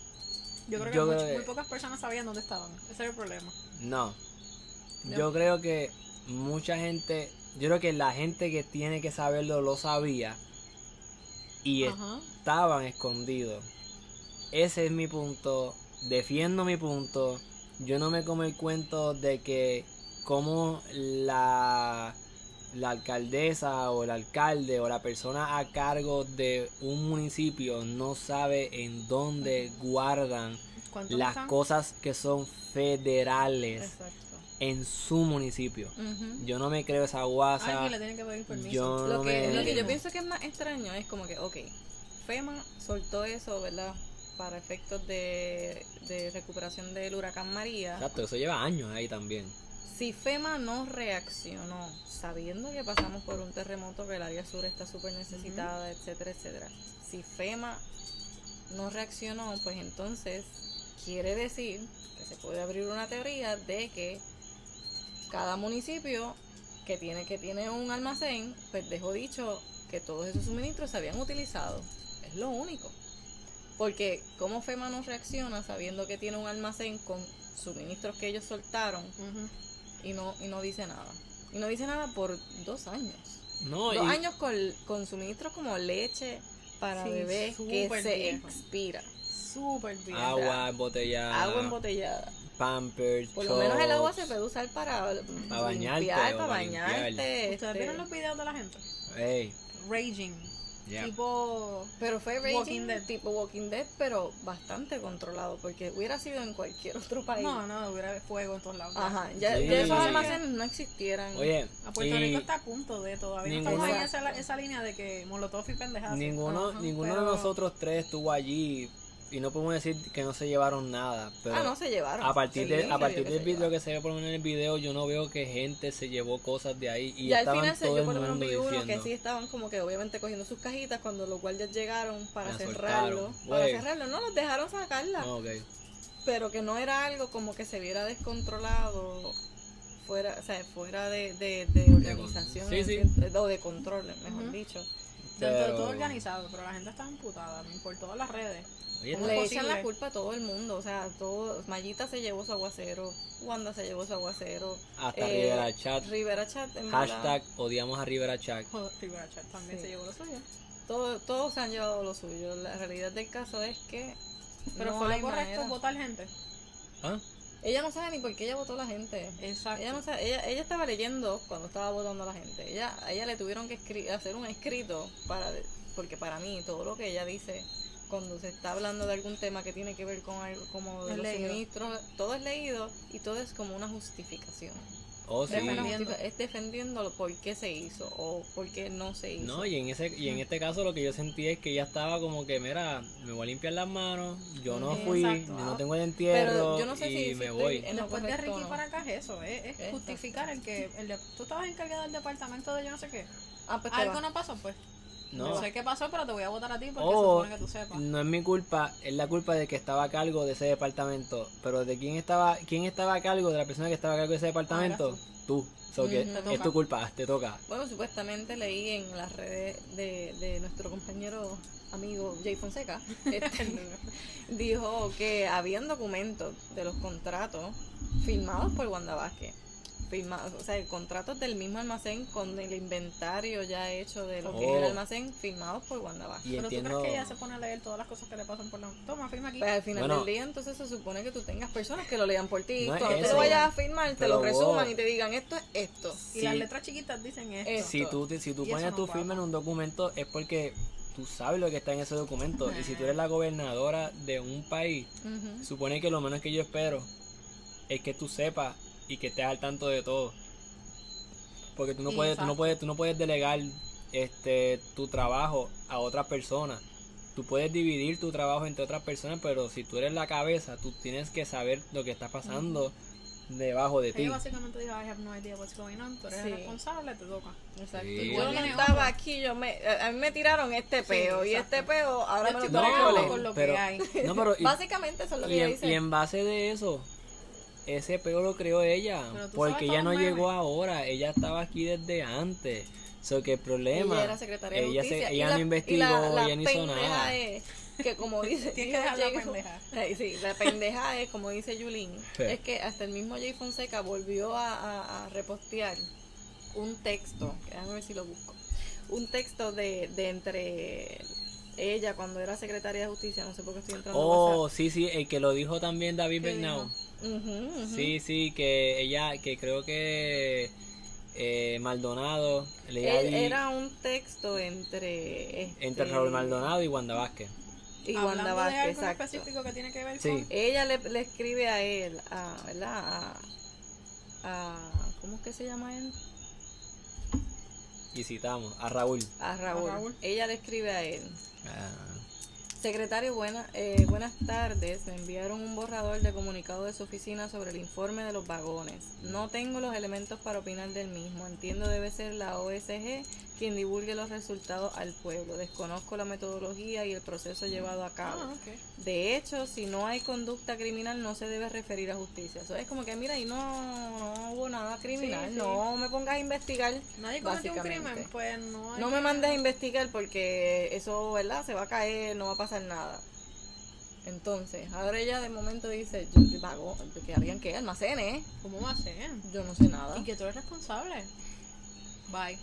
Speaker 4: Yo creo que,
Speaker 2: Yo
Speaker 4: much-
Speaker 2: creo que-
Speaker 4: muy pocas personas sabían dónde estaban. Ese era el problema.
Speaker 2: no.
Speaker 4: No.
Speaker 2: Yo creo que mucha gente, yo creo que la gente que tiene que saberlo lo sabía y
Speaker 4: Ajá.
Speaker 2: estaban escondidos. Ese es mi punto. Defiendo mi punto. Yo no me como el cuento de que como la, la alcaldesa o el alcalde o la persona a cargo de un municipio no sabe en dónde guardan
Speaker 4: ¿Cuántos
Speaker 2: las
Speaker 4: están?
Speaker 2: cosas que son federales
Speaker 3: Exacto.
Speaker 2: en su municipio. Yo no me creo esa guasa.
Speaker 4: Alguien le tiene que pedir permiso.
Speaker 2: Yo
Speaker 3: Lo
Speaker 2: no
Speaker 3: que,
Speaker 2: me...
Speaker 3: lo que yo pienso que es más extraño es como que, ok, FEMA soltó eso, ¿verdad? Para efectos de, de recuperación del huracán María.
Speaker 2: Exacto, eso lleva años ahí también.
Speaker 3: Si FEMA no reaccionó, sabiendo que pasamos por un terremoto, que el área sur está súper necesitada, etcétera, etcétera. Si FEMA no reaccionó, pues entonces quiere decir que se puede abrir una teoría de que cada municipio que tiene que tiene un almacén, pues dejó dicho que todos esos suministros se habían utilizado. Es lo único. Porque como FEMA no reacciona sabiendo que tiene un almacén con suministros que ellos soltaron. Y no y no dice nada. Y no dice nada por dos años.
Speaker 2: No,
Speaker 3: dos
Speaker 2: y-
Speaker 3: años con, con suministros como leche para
Speaker 4: Sí,
Speaker 3: bebés que se expira.
Speaker 4: Súper bien.
Speaker 2: agua embotellada,
Speaker 3: Agua embotellada.
Speaker 2: pampers,
Speaker 3: Por lo menos el agua se puede usar para,
Speaker 2: Para bañarte
Speaker 3: limpiar, para
Speaker 2: limpiar.
Speaker 3: bañarte.
Speaker 4: ¿Ustedes
Speaker 3: este,
Speaker 4: vieron los videos de la gente?
Speaker 2: Ey,
Speaker 4: Raging. Tipo.
Speaker 3: Pero fue
Speaker 4: Walking
Speaker 3: Walking
Speaker 4: Dead.
Speaker 3: tipo Walking Dead, pero bastante controlado, porque hubiera sido en cualquier otro país.
Speaker 4: No, no, hubiera fuego en todos lados.
Speaker 3: Ajá, ya,
Speaker 2: Sí.
Speaker 3: ya esos
Speaker 2: Sí.
Speaker 3: almacenes no existieran.
Speaker 2: Oye,
Speaker 4: A Puerto Rico está a punto de todavía. No
Speaker 2: Ninguno-
Speaker 4: estamos en esa, esa línea de que Molotov y pendejadas.
Speaker 2: ninguno,
Speaker 3: Ajá,
Speaker 2: ninguno
Speaker 4: pero-
Speaker 2: de nosotros tres estuvo allí y no podemos decir que no se llevaron nada. Pero
Speaker 3: ah, no se llevaron.
Speaker 2: a partir, de, a partir del video que se ve por lo menos en el video, yo no veo que gente se llevó cosas de ahí y
Speaker 3: ya al final se,
Speaker 2: todo
Speaker 3: yo por lo menos vi uno
Speaker 2: diciendo.
Speaker 3: que sí estaban como que obviamente cogiendo sus cajitas cuando los guardias llegaron para cerrarlo.
Speaker 2: soltaron.
Speaker 3: Para
Speaker 2: Güey.
Speaker 3: cerrarlo, no los dejaron sacarla.
Speaker 2: Ok.
Speaker 3: Pero que no era algo como que se viera descontrolado fuera, o sea, fuera de, de, de organización
Speaker 2: Sí, sí.
Speaker 3: o de control, mejor dicho.
Speaker 4: Dentro de
Speaker 2: Pero-
Speaker 4: todo organizado, pero la gente está emputada por todas las redes.
Speaker 2: Oye,
Speaker 4: ¿Cómo
Speaker 3: Le echan la culpa a todo el mundo, o sea, todo, Mayita se llevó su aguacero, Wanda se llevó su aguacero,
Speaker 2: Hasta
Speaker 3: eh,
Speaker 2: Rivera Chat.
Speaker 3: Rivera Chat, en verdad,
Speaker 2: Hashtag odiamos a Rivera Chat.
Speaker 4: Joder, Rivera Chat también
Speaker 3: Sí.
Speaker 4: se llevó lo suyo.
Speaker 3: todo- todos se han llevado lo suyo. La realidad del caso es que
Speaker 4: Pero
Speaker 3: no
Speaker 4: fue lo correcto
Speaker 3: manera.
Speaker 4: votar gente.
Speaker 2: ¿Ah?
Speaker 3: Ella no sabe ni por qué ella votó a la gente.
Speaker 4: Exacto.
Speaker 3: Ella, no sabe- ella, ella estaba leyendo cuando estaba votando a la gente. Ella, a ella le tuvieron que escri- hacer un escrito para porque para mí todo lo que ella dice cuando se está hablando de algún tema que tiene que ver con algo como de los
Speaker 4: leído.
Speaker 3: suministros, todo es leído y todo es como una justificación.
Speaker 2: Oh, sí.
Speaker 3: Es,
Speaker 4: Defendiendo.
Speaker 3: es por qué se hizo o por qué no se hizo.
Speaker 2: No, y en ese y en este caso lo que yo sentí es que ella estaba como que, mira, me voy a limpiar las manos, yo no fui,
Speaker 4: Exacto.
Speaker 2: yo no tengo el entierro
Speaker 3: Pero yo no sé
Speaker 2: y
Speaker 3: si- si
Speaker 2: me voy.
Speaker 3: en-
Speaker 4: Después de
Speaker 3: correcto
Speaker 4: Ricky
Speaker 3: no.
Speaker 4: para acá es eso, es, justificar el que el de- tú estabas encargado del departamento de yo no sé qué.
Speaker 3: Ah, pues
Speaker 4: Algo
Speaker 3: va.
Speaker 4: no pasó, pues.
Speaker 2: No.
Speaker 4: No sé qué pasó, pero te voy a votar a ti porque
Speaker 2: Oh,
Speaker 4: se supone que tú sepas.
Speaker 2: no es mi culpa, es la culpa de que estaba a cargo de ese departamento. Pero de quién estaba, quién estaba a cargo de la persona que estaba a cargo de ese departamento,
Speaker 4: eras
Speaker 2: tú. So que es tu culpa, te toca.
Speaker 3: Bueno, supuestamente leí en las redes de, de nuestro compañero amigo Jay Fonseca, [laughs] este, dijo que habían documentos de los contratos firmados por Wanda Vázquez. Firmados, o sea, contratos del mismo almacén con el inventario ya hecho de lo que
Speaker 2: Oh.
Speaker 3: era el almacén firmados por Wanda Vázquez.
Speaker 4: Pero tú
Speaker 2: entiendo.
Speaker 4: crees que ella se pone a leer todas las cosas que le pasan por la... Toma, firma aquí.
Speaker 3: Pues al final
Speaker 2: Bueno.
Speaker 3: del día entonces se supone que tú tengas personas que lo lean por ti.
Speaker 2: No es
Speaker 3: Cuando tú lo vayas a firmar, te lo resuman
Speaker 2: vos-
Speaker 3: y te digan esto es esto.
Speaker 4: y las letras chiquitas dicen esto.
Speaker 3: Es-
Speaker 2: Si tú, te- si tú pones
Speaker 4: no
Speaker 2: tu
Speaker 4: pasa.
Speaker 2: firma en un documento es porque tú sabes lo que está en ese documento. Y si tú eres la gobernadora de un país, supone que lo menos que yo espero es que tú sepas y que estés al tanto de todo. Porque tú no puedes, tú no puedes, tú no puedes delegar este tu trabajo a otras personas. Tú puedes dividir tu trabajo entre otras personas, pero si tú eres la cabeza, tú tienes que saber lo que está pasando debajo de ti.
Speaker 4: Ella básicamente dijo, I have no idea what's going on, tú eres
Speaker 3: Sí.
Speaker 4: el responsable, te toca.
Speaker 3: Exacto.
Speaker 2: Sí.
Speaker 3: Yo no estaba aquí, yo me, a mí me tiraron este peo y este peo ahora
Speaker 4: Yo
Speaker 3: me lo tengo
Speaker 4: con lo
Speaker 2: pero-
Speaker 4: que hay.
Speaker 2: No, pero y- [laughs]
Speaker 3: Básicamente eso es lo que
Speaker 2: y,
Speaker 3: ella
Speaker 2: en,
Speaker 3: dice.
Speaker 2: y en base de eso, ese peo lo creó ella. Porque ella no llegó ahora, ella estaba aquí desde antes. So que el problema.
Speaker 3: ella era secretaria de
Speaker 2: ella se-
Speaker 3: justicia. y
Speaker 2: ella
Speaker 3: la-
Speaker 2: no
Speaker 3: y
Speaker 2: investigó,
Speaker 3: la- la
Speaker 2: ella no hizo
Speaker 3: pendeja
Speaker 2: nada.
Speaker 3: es que como [laughs] dice
Speaker 4: Tienes que dejar la pendeja.
Speaker 3: Sí, la pendeja es como dice Yulín,
Speaker 2: Sí.
Speaker 3: es que hasta el mismo Jay Fonseca volvió a, a- a repostear un texto, que déjame ver si lo busco, un texto de, de entre ella cuando era secretaria de justicia, no sé por qué estoy entrando a
Speaker 2: Oh, sí, sí, el que lo dijo también David
Speaker 4: ¿Qué
Speaker 2: Sí, sí, que ella, que creo que eh, Maldonado,
Speaker 3: Él-
Speaker 2: ahí
Speaker 3: era un texto entre este,
Speaker 2: entre Raúl Maldonado y Wanda Vázquez.
Speaker 3: y Wanda
Speaker 4: de
Speaker 3: Vázquez,
Speaker 4: algo
Speaker 3: exacto.
Speaker 4: específico que tiene que ver
Speaker 2: Sí.
Speaker 4: con...
Speaker 3: Ella le, le escribe a él, a, ¿verdad? A, a- ¿cómo es que se llama él?
Speaker 2: Y citamos a Raúl.
Speaker 3: A Raúl.
Speaker 4: Raúl.
Speaker 3: Ella le escribe a él.
Speaker 2: Ah,
Speaker 3: Secretario, buena, eh, buenas tardes. Me enviaron un borrador de comunicado de su oficina sobre el informe de los vagones. No tengo los elementos para opinar del mismo. Entiendo debe ser la OSG quien divulgue los resultados al pueblo. Desconozco la metodología y el proceso llevado a cabo.
Speaker 4: Ah.
Speaker 3: De hecho, si no hay conducta criminal, no se debe referir a justicia. Eso es como que, mira, y no, no hubo nada criminal.
Speaker 4: Sí, sí.
Speaker 3: No me pongas a investigar.
Speaker 4: Nadie cometió un crimen, pues no hay
Speaker 3: No me mandes a investigar porque eso, ¿verdad? Se va a caer, no va a pasar nada. Entonces, ahora ella de momento dice, yo pago, que alguien que almacene, ¿eh?
Speaker 4: ¿Cómo va a ser?
Speaker 3: yo no sé nada.
Speaker 4: Y que tú eres responsable. Bye.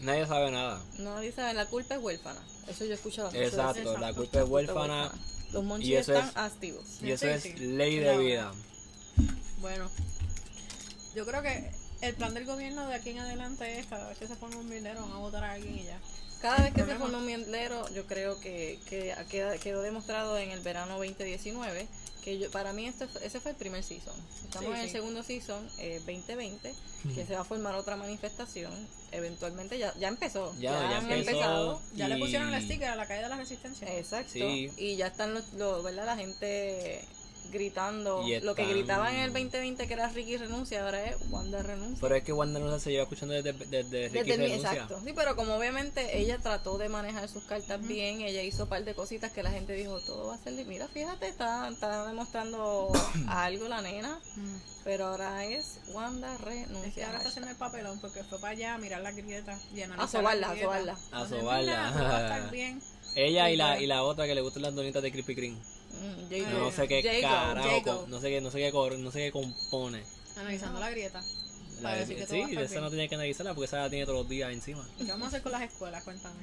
Speaker 2: nadie sabe nada.
Speaker 3: No dice, la culpa es huérfana. Eso yo he escuchado
Speaker 2: Exacto,
Speaker 3: decir.
Speaker 2: la
Speaker 4: Exacto.
Speaker 2: culpa es huérfana
Speaker 3: Los monchis
Speaker 2: y eso
Speaker 3: están
Speaker 2: es-
Speaker 3: activos.
Speaker 2: y eso
Speaker 4: Sí,
Speaker 2: es
Speaker 4: sí.
Speaker 2: ley de
Speaker 4: Claro.
Speaker 2: vida.
Speaker 4: Bueno, yo creo que el plan del gobierno de aquí en adelante es cada vez que se pone un minero van a votar a alguien y ya.
Speaker 3: Cada vez que se forma un mielero, yo creo que, que queda- quedó demostrado en el verano 2019 que yo, para mí este, ese fue el primer season. Estamos
Speaker 4: Sí,
Speaker 3: en el
Speaker 4: sí.
Speaker 3: segundo season, eh, 2020, que se va a formar otra manifestación. Eventualmente ya, ya empezó.
Speaker 2: Ya, ya
Speaker 3: han
Speaker 2: empezó.
Speaker 3: empezado.
Speaker 4: Ya le pusieron el sticker a la calle de la resistencia.
Speaker 3: Exacto.
Speaker 2: Sí.
Speaker 3: Y ya están los, los- ¿verdad? la gente gritando.
Speaker 2: Y
Speaker 3: Lo que gritaban en el 2020 que era Ricky renuncia, ahora es Wanda renuncia.
Speaker 2: Pero es que Wanda no se lleva escuchando desde, desde Ricky
Speaker 3: Desde
Speaker 2: renuncia.
Speaker 3: exacto. Sí, pero como obviamente ella trató de manejar sus cartas bien, ella hizo un par de cositas que la gente dijo, todo va a ser... de- Mira, fíjate, está, está demostrando [coughs] algo la nena,
Speaker 4: Mm.
Speaker 3: pero ahora es Wanda renuncia.
Speaker 4: Es que ahora está haciendo el papelón porque fue para allá a mirar la grieta y
Speaker 3: A sobarla,
Speaker 4: la
Speaker 3: a sobarla.
Speaker 2: A sobarla. Ella y la, y la otra que le gustan las donitas de Krispy Kreme.
Speaker 3: Mm.
Speaker 2: No sé qué carajo, no sé qué, no sé qué, cor- no sé qué compone.
Speaker 4: Analizando la grieta.
Speaker 2: La-
Speaker 4: Para decir que todo
Speaker 2: sí,
Speaker 4: va a estar
Speaker 2: esa
Speaker 4: bien.
Speaker 2: no tenía que analizarla porque esa la tiene todos los días encima.
Speaker 4: ¿Y qué vamos a hacer con las escuelas? Cuéntame.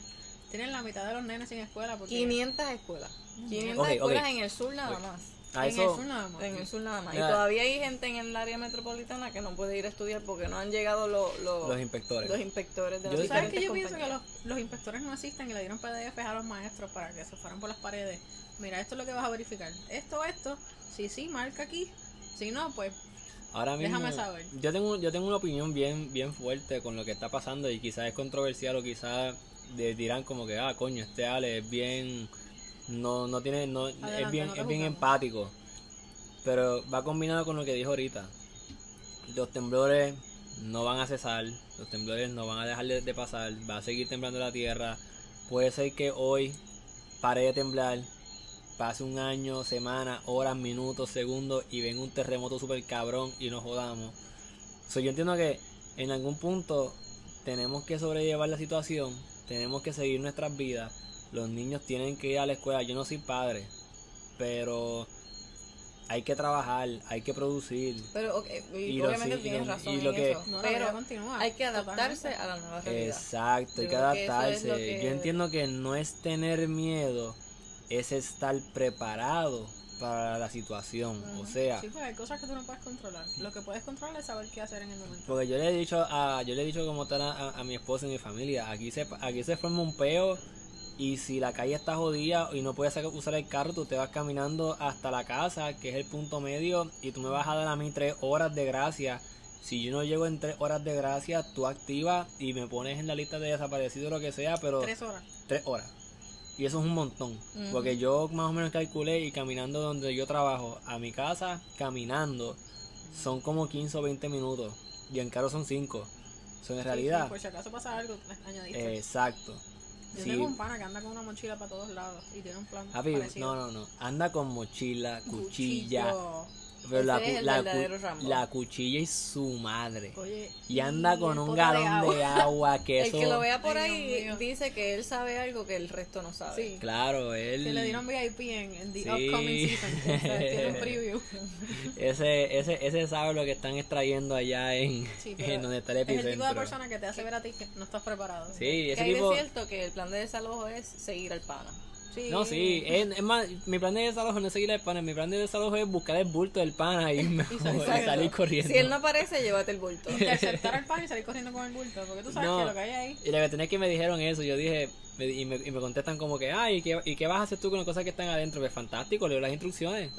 Speaker 4: Tienen la mitad de los nenes sin escuela porque
Speaker 3: 500 escuelas. 500
Speaker 2: Ok, ok.
Speaker 3: escuelas en el sur nada más.
Speaker 2: A
Speaker 4: en
Speaker 2: eso,
Speaker 4: el sur nada más.
Speaker 3: En el sur nada más. Y todavía hay gente en el área metropolitana que no puede ir a estudiar porque no han llegado los, los,
Speaker 2: los inspectores.
Speaker 3: los inspectores de
Speaker 2: Yo-
Speaker 4: ¿Sabes que yo pienso que los, los inspectores no asisten y le dieron PDF a los maestros para que se fueran por las paredes? Mira, esto es lo que vas a verificar. Esto, esto. Sí, sí, marca aquí. Si no, pues
Speaker 2: Ahora mismo,
Speaker 4: Déjame saber.
Speaker 2: Yo tengo, yo tengo una opinión bien, bien fuerte con lo que está pasando y quizás es controversial o quizás de- dirán como que, ah, coño, este Ale es bien, no, no tiene, no, es bien,
Speaker 4: no
Speaker 2: es bien empático. Pero va combinado con lo que dijo ahorita. Los temblores no van a cesar, los temblores no van a dejar de, de pasar, va a seguir temblando la tierra. Puede ser que hoy pare de temblar, pase un año, semana, horas, minutos, segundos y venga un terremoto super cabrón y nos jodamos. So, yo entiendo que en algún punto tenemos que sobrellevar la situación, tenemos que seguir nuestras vidas. Los niños tienen que ir a la escuela. Yo no soy padre, pero hay que trabajar, hay que producir.
Speaker 3: Pero ok, y,
Speaker 2: Y
Speaker 3: obviamente
Speaker 2: y
Speaker 3: tienes
Speaker 2: lo-
Speaker 3: razón
Speaker 2: y lo
Speaker 3: en
Speaker 2: que-
Speaker 3: eso.
Speaker 4: no, la
Speaker 3: pero hay que adaptarse
Speaker 4: Totalmente.
Speaker 3: a la nueva realidad.
Speaker 2: Exacto, hay
Speaker 3: Yo
Speaker 2: que
Speaker 3: es
Speaker 2: adaptarse.
Speaker 3: que-
Speaker 2: Yo entiendo que no es tener miedo, es estar preparado para la situación. O sea,
Speaker 4: Sí, pues hay cosas que tú no puedes controlar. Lo que puedes controlar es saber qué hacer en el momento.
Speaker 2: Porque yo le he dicho a, yo le he dicho como tal a, a- a mi esposa y mi familia, aquí se, aquí se forma un peo y si la calle está jodida y no puedes usar el carro, tú te vas caminando hasta la casa, que es el punto medio, y tú me vas a dar a mí tres horas de gracia. Si yo no llego en tres horas de gracia, tú activas y me pones en la lista de desaparecidos o lo que sea, pero
Speaker 4: Tres horas.
Speaker 2: tres horas. Y eso es un montón. Porque yo más o menos calculé y caminando donde yo trabajo a mi casa, caminando, son como 15 o 20 minutos. Y en carro son 5. Son en
Speaker 4: Sí,
Speaker 2: realidad.
Speaker 4: sí, por si acaso pasa algo, añadiste.
Speaker 2: Exacto.
Speaker 4: Yo
Speaker 2: Sí.
Speaker 4: tengo un pana que anda con una mochila para todos lados y tiene un plan parecido.
Speaker 2: no, no, no. Anda con mochila, cuchilla.
Speaker 4: Cuchillo.
Speaker 2: Pero la,
Speaker 3: es el
Speaker 2: la, cu- la cuchilla y su madre.
Speaker 4: Oye,
Speaker 2: Y anda con
Speaker 4: el
Speaker 2: un galón
Speaker 4: agua.
Speaker 2: de agua [laughs] que
Speaker 3: El
Speaker 2: eso.
Speaker 3: que lo vea por
Speaker 4: Ay,
Speaker 3: ahí dice que él sabe algo que el resto no sabe.
Speaker 4: Sí.
Speaker 2: Claro, él.
Speaker 4: Que le dieron VIP en, en the
Speaker 2: Sí.
Speaker 4: upcoming season. O sea, [laughs] tiene un preview. [laughs]
Speaker 2: Ese, ese, ese sabe lo que están extrayendo allá en,
Speaker 4: Sí,
Speaker 2: en donde está el
Speaker 4: Es el tipo de
Speaker 2: epicentro.
Speaker 4: persona que te hace ver a ti que no estás preparado.
Speaker 2: Sí,
Speaker 3: Que
Speaker 2: ese
Speaker 3: hay
Speaker 2: tipo.
Speaker 3: de cierto que el plan de desalojo es seguir al pana.
Speaker 4: Sí.
Speaker 2: No, sí, es, es más, mi plan de desalojo no es seguir al pana, mi plan de desalojo es buscar el bulto del pana y, me- y
Speaker 4: salir
Speaker 2: corriendo.
Speaker 3: Si él no aparece, llévate el bulto.
Speaker 4: Interceptar al pan y salir corriendo con el bulto. Porque tú sabes
Speaker 2: No.
Speaker 4: que lo que hay ahí.
Speaker 2: Y la verdad es que me dijeron eso, yo dije, me- y, me, y me contestan como que, ay, ¿y qué, ¿y qué vas a hacer tú con las cosas que están adentro? Pues fantástico, leo las instrucciones.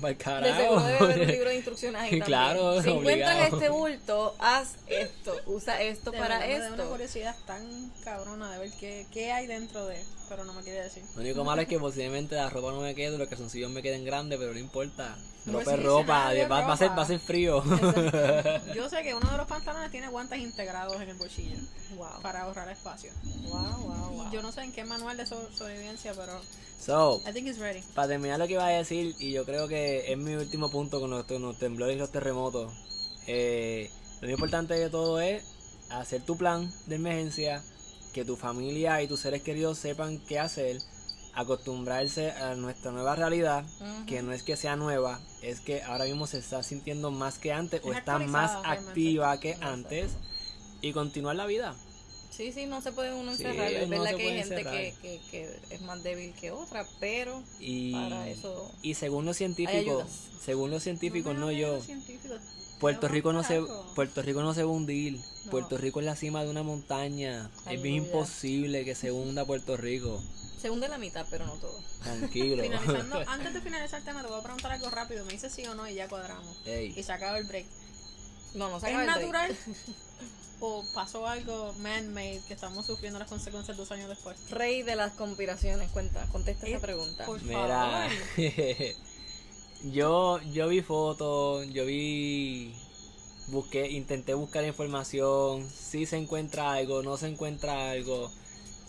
Speaker 2: Para [laughs] el
Speaker 3: De
Speaker 2: carajo.
Speaker 3: haber un libro de instrucciones ahí [laughs] también.
Speaker 2: Claro,
Speaker 3: Si encuentran
Speaker 2: obligado.
Speaker 3: este bulto, haz esto, usa esto
Speaker 4: De
Speaker 3: para
Speaker 4: verdad, me da una
Speaker 3: esto.
Speaker 4: curiosidad tan cabrona de ver qué, qué hay dentro de. Pero no me quiere decir.
Speaker 2: Lo único malo es que posiblemente la ropa no me quede, los calzoncillos me queden grandes, pero no importa.
Speaker 4: No
Speaker 2: Ropa es
Speaker 4: existe
Speaker 2: ropa,
Speaker 4: de
Speaker 2: va, va a ser, va a ser frío.
Speaker 4: Yo [laughs] sé que uno de los pantalones tiene guantes integrados en el bolsillo
Speaker 3: Wow.
Speaker 4: para ahorrar espacio.
Speaker 3: Wow, wow, wow.
Speaker 4: Y yo no sé en qué manual de so- sobrevivencia, pero
Speaker 2: so,
Speaker 4: I think it's ready.
Speaker 2: para terminar lo que iba a decir, y yo creo que es mi último punto con los, con los temblores y los terremotos, eh, lo más importante de todo es hacer tu plan de emergencia, que tu familia y tus seres queridos sepan qué hacer, acostumbrarse a nuestra nueva realidad, que no es que sea nueva, es que ahora mismo se está sintiendo más que antes o
Speaker 4: Es
Speaker 2: está más activa que antes y continuar la vida.
Speaker 3: Sí, sí, no se puede uno
Speaker 2: Sí,
Speaker 3: encerrar. es
Speaker 2: no
Speaker 3: verdad que hay gente que, que, que es más débil que otra, pero
Speaker 2: Y,
Speaker 3: para eso
Speaker 2: y según los científicos, según los científicos, no yo. Puerto Rico no se. Puerto Rico no se va a hundir.
Speaker 3: No.
Speaker 2: Puerto Rico es la cima de una montaña. Es bien imposible que se hunda Puerto Rico.
Speaker 3: Se hunde la mitad, pero no todo.
Speaker 2: Tranquilo.
Speaker 4: Finalizando, [laughs] antes de finalizar el tema, te voy a preguntar algo rápido. Me dices sí o no y ya cuadramos.
Speaker 2: Ey,
Speaker 4: Y se acaba el break.
Speaker 3: No, no se
Speaker 4: ¿Es
Speaker 3: acaba break.
Speaker 4: natural [laughs] o pasó algo man-made que estamos sufriendo las consecuencias dos años después?
Speaker 3: Rey de las conspiraciones, cuenta, contesta
Speaker 4: Eh,
Speaker 3: esa pregunta.
Speaker 4: por
Speaker 2: Mira,
Speaker 4: favor. [laughs]
Speaker 2: Yo, yo vi fotos, yo vi, busqué, intenté buscar información, si se encuentra algo, no se encuentra algo.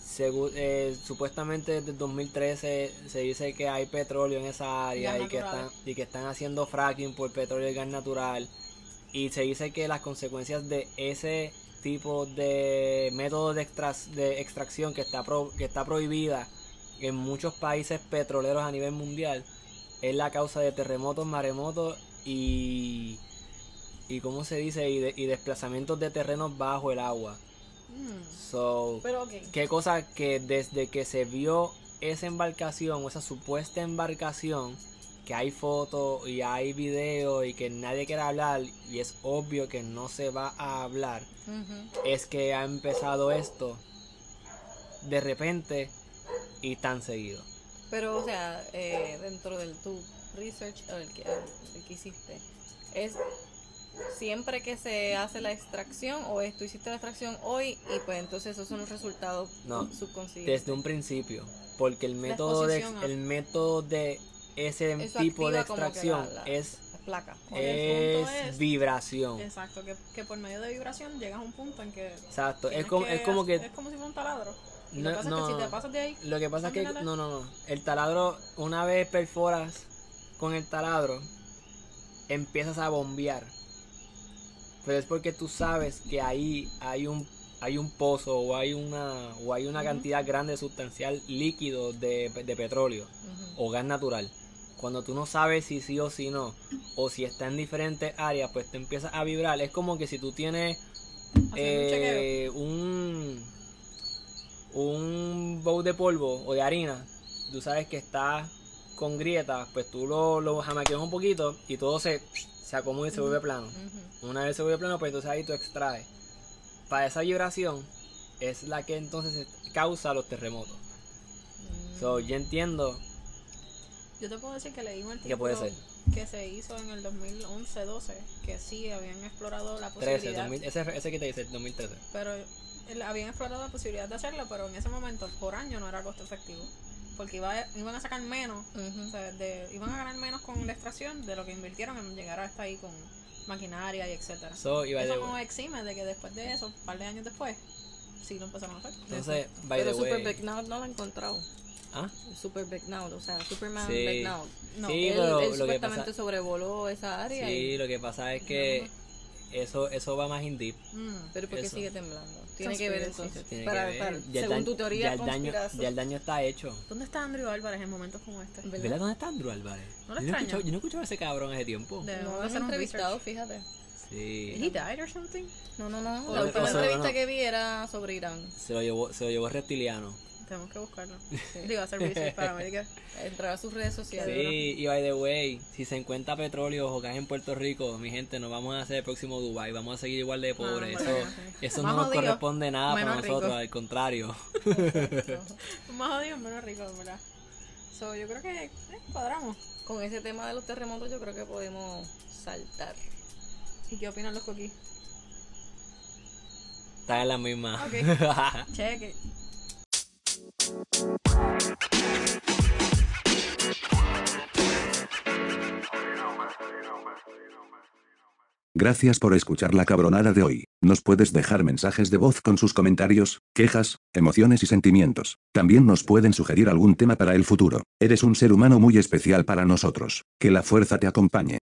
Speaker 2: Segu- eh, supuestamente desde el 2013 se dice que hay petróleo en esa área y que, están, y que están haciendo fracking por petróleo y gas natural. Y se dice que las consecuencias de ese tipo de método de extracción que está, pro- que está prohibida en muchos países petroleros a nivel mundial es la causa de terremotos, maremotos y, y ¿cómo se dice? Y, de- y desplazamientos de terrenos bajo el agua.
Speaker 4: Mm,
Speaker 2: So,
Speaker 3: Pero
Speaker 2: qué cosa que desde que se vio esa embarcación o esa supuesta embarcación que hay fotos y hay videos y que nadie quiere hablar y es obvio que no se va a hablar es que ha empezado esto de repente y tan seguido.
Speaker 3: Pero, o sea, eh, dentro del tu research, el que, el que hiciste, ¿es siempre que se hace la extracción o es tú hiciste la extracción hoy y pues entonces esos son los resultados
Speaker 2: No,
Speaker 3: subconscientes?
Speaker 2: desde un principio porque el método de
Speaker 4: a-
Speaker 2: el método de ese
Speaker 3: Eso
Speaker 2: tipo de
Speaker 3: que
Speaker 2: extracción
Speaker 3: la- la-
Speaker 2: es
Speaker 3: la placa.
Speaker 2: es, vibración
Speaker 4: Exacto, que, que por medio de vibración llegas a un punto en que.
Speaker 2: exacto es como es como que
Speaker 4: Es como si fuera un taladro.
Speaker 2: No,
Speaker 4: lo que pasa
Speaker 2: no.
Speaker 4: es que si te pasas de ahí.
Speaker 2: Lo que pasa es que no, no, no. El taladro, una vez perforas con el taladro, empiezas a bombear. Pero es porque tú sabes que ahí hay un hay un pozo o hay una o hay una cantidad grande sustancial líquido de, de petróleo o gas natural. Cuando tú no sabes si sí o si no, o si está en diferentes áreas, pues te empiezas a vibrar. Es como que si tú tienes
Speaker 4: un
Speaker 2: eh, un un bowl de polvo o de harina, tú sabes que está con grietas, pues tú lo, lo jamaqueas un poquito y todo se, se acomoda y se vuelve plano. Una vez se vuelve plano, pues entonces ahí tú extraes. Para esa vibración es la que entonces causa los terremotos. So, yo entiendo
Speaker 4: Yo te puedo decir que leí un artículo
Speaker 2: que puede ser
Speaker 4: que se hizo en el 2011-12 que sí habían explorado la
Speaker 2: 13,
Speaker 4: posibilidad.
Speaker 2: 2000, ese, ese que te dice, 2013.
Speaker 4: Pero el- habían explorado la posibilidad de hacerlo, pero en ese momento por año no era costo efectivo. Porque iba, iban a sacar menos,
Speaker 3: Ujú.
Speaker 4: o sea, de- iban a ganar menos con la extracción de lo que invirtieron en llegar hasta ahí con maquinaria y etcétera.
Speaker 2: So, y
Speaker 4: Eso no exime de que después de eso, un par de años después, sí lo empezaron a hacer.
Speaker 2: Entonces, by
Speaker 3: Pero
Speaker 2: the
Speaker 3: Super
Speaker 2: way.
Speaker 3: Now no lo he encontrado.
Speaker 2: ¿Ah?
Speaker 3: Super Big Now, o sea, Superman
Speaker 2: Sí.
Speaker 3: Now.
Speaker 4: No,
Speaker 2: Sí,
Speaker 3: él,
Speaker 2: pero
Speaker 3: él
Speaker 2: lo que
Speaker 3: supuestamente
Speaker 2: pasa-
Speaker 3: sobrevoló esa área.
Speaker 2: Sí,
Speaker 3: y-
Speaker 2: lo que pasa es que eso, eso va más in deep.
Speaker 4: Mm.
Speaker 3: pero ¿por qué
Speaker 2: eso.
Speaker 3: sigue temblando? Tiene que ver entonces.
Speaker 2: Tiene
Speaker 3: para,
Speaker 2: que
Speaker 3: para-
Speaker 2: ver. Ya el
Speaker 3: según
Speaker 2: daño-
Speaker 3: tu teoría
Speaker 2: ya el, daño, ya el daño está hecho.
Speaker 4: ¿Dónde está Andrew Álvarez en momentos como este?
Speaker 3: ¿Verdad?
Speaker 2: ¿Verdad? ¿Dónde está Andrew Álvarez?
Speaker 4: ¿No lo
Speaker 2: yo, no escuchado, yo no he escuchado a ese cabrón hace tiempo.
Speaker 4: De-
Speaker 3: No
Speaker 4: Vamos
Speaker 3: lo entrevistado, fíjate.
Speaker 2: Sí.
Speaker 4: ¿He died or something?
Speaker 3: No, no, no.
Speaker 4: O-
Speaker 3: La última entrevista
Speaker 2: no.
Speaker 3: que vi era sobre Irán.
Speaker 2: Se lo llevó, se lo llevó reptiliano.
Speaker 4: Tenemos que buscarlo. Digo, hacer research para qué. [laughs]
Speaker 3: Entrar a sus redes sociales.
Speaker 2: Sí, y by the way, si se encuentra petróleo o gas en Puerto Rico, mi gente, nos vamos a hacer el próximo Dubai, vamos a seguir igual de pobres.
Speaker 4: Ah,
Speaker 2: eso
Speaker 4: bueno, sí.
Speaker 2: eso
Speaker 4: Más
Speaker 2: no nos
Speaker 4: jodido,
Speaker 2: corresponde nada para
Speaker 4: rico.
Speaker 2: nosotros, al contrario. [laughs]
Speaker 4: Más jodido, menos rico, ¿verdad? So, yo creo que eh, cuadramos.
Speaker 3: Con ese tema de los terremotos yo creo que podemos saltar.
Speaker 4: ¿Y qué opinan los coquis?
Speaker 2: Está en la misma.
Speaker 4: Ok. [laughs] Cheque.
Speaker 5: Gracias por escuchar la cabronada de hoy. Nos puedes dejar mensajes de voz con sus comentarios, quejas, emociones y sentimientos. También nos pueden sugerir algún tema para el futuro. Eres un ser humano muy especial para nosotros. Que la fuerza te acompañe.